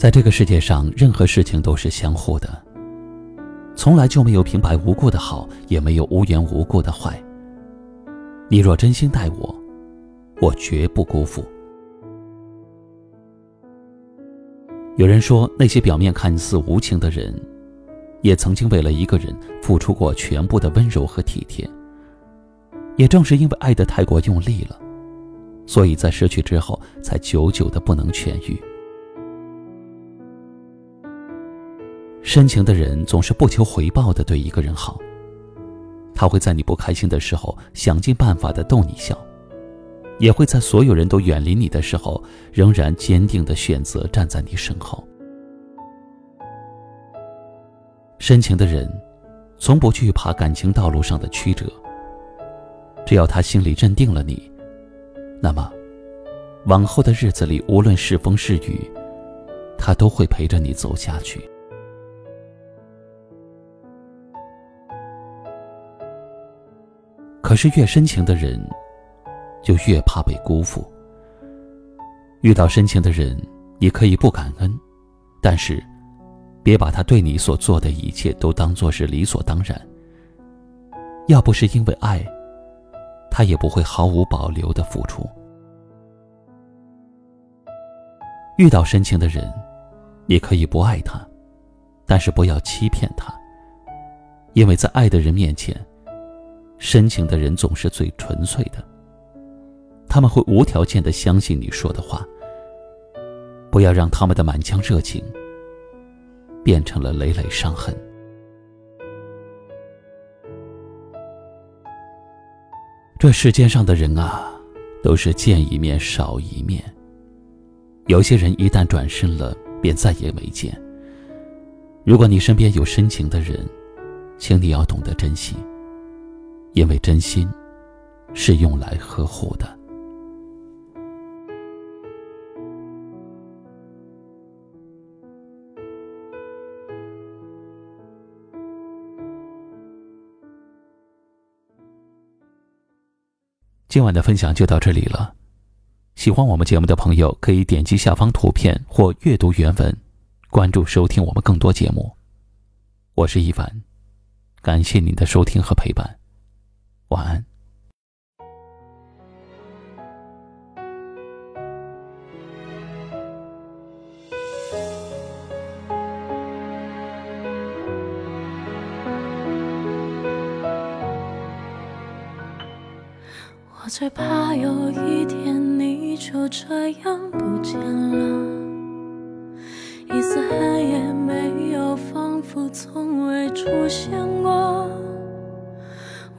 在这个世界上，任何事情都是相互的，从来就没有平白无故的好，也没有无缘无故的坏。你若真心待我，我绝不辜负。有人说，那些表面看似无情的人，也曾经为了一个人付出过全部的温柔和体贴。也正是因为爱的太过用力了，所以在失去之后，才久久的不能痊愈。深情的人总是不求回报的对一个人好，他会在你不开心的时候想尽办法的逗你笑，也会在所有人都远离你的时候，仍然坚定的选择站在你身后。深情的人，从不惧怕感情道路上的曲折。只要他心里认定了你，那么，往后的日子里，无论是风是雨，他都会陪着你走下去。可是越深情的人，就越怕被辜负。遇到深情的人，你可以不感恩，但是，别把他对你所做的一切都当作是理所当然。要不是因为爱，他也不会毫无保留的付出。遇到深情的人，你可以不爱他，但是不要欺骗他，因为在爱的人面前。深情的人总是最纯粹的，他们会无条件的相信你说的话。不要让他们的满腔热情变成了累累伤痕。这世间上的人啊，都是见一面少一面。有些人一旦转身了，便再也没见。如果你身边有深情的人，请你要懂得珍惜。因为真心是用来呵护的。今晚的分享就到这里了。喜欢我们节目的朋友，可以点击下方图片或阅读原文，关注收听我们更多节目。我是一凡，感谢您的收听和陪伴。晚安。我最怕有一天你就这样不见了，一丝痕也没有，仿佛从未出现过。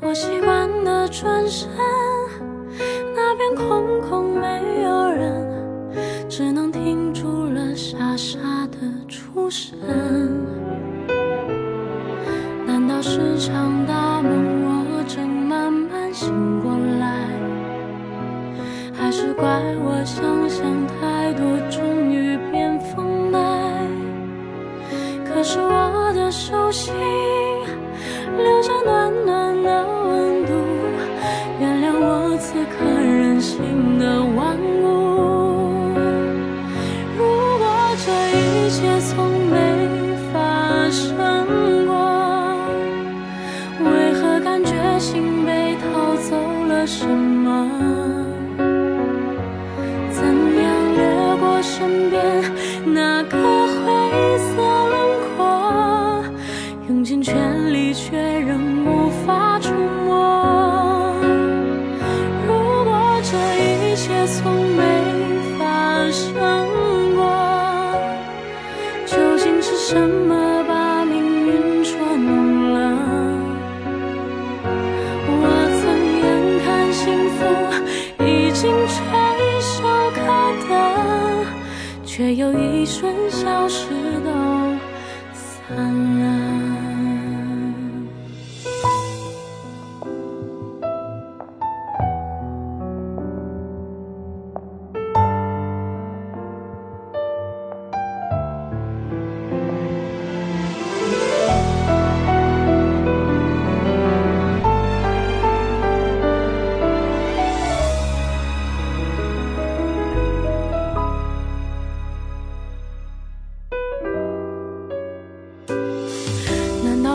我习惯的转身，那边空空没有人，只能停住了傻傻的出神。难道是场大梦，我正慢慢醒过来？还是怪我想象太多，终于变疯来？可是我的手心留着暖身边那个却又一瞬消失都散了。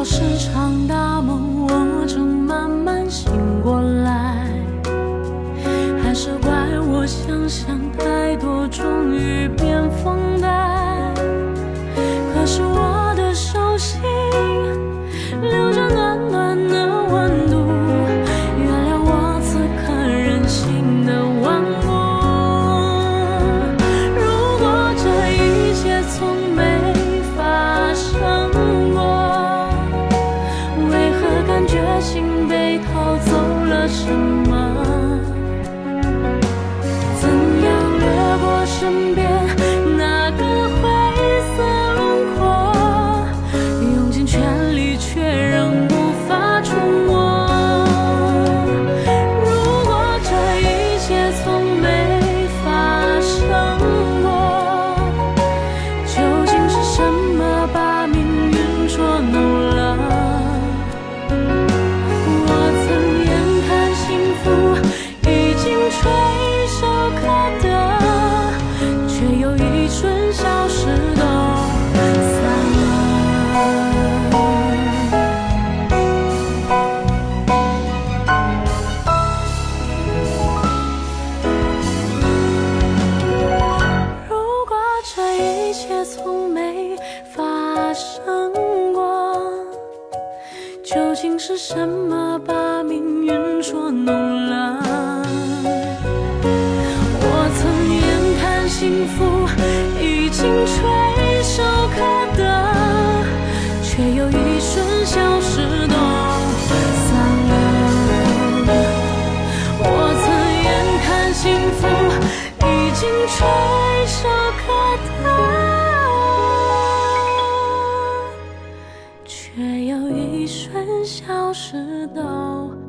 是长大竟是什么？把命运捉弄了。我曾眼看幸福已经垂手可得，却又一瞬消失。多。消失都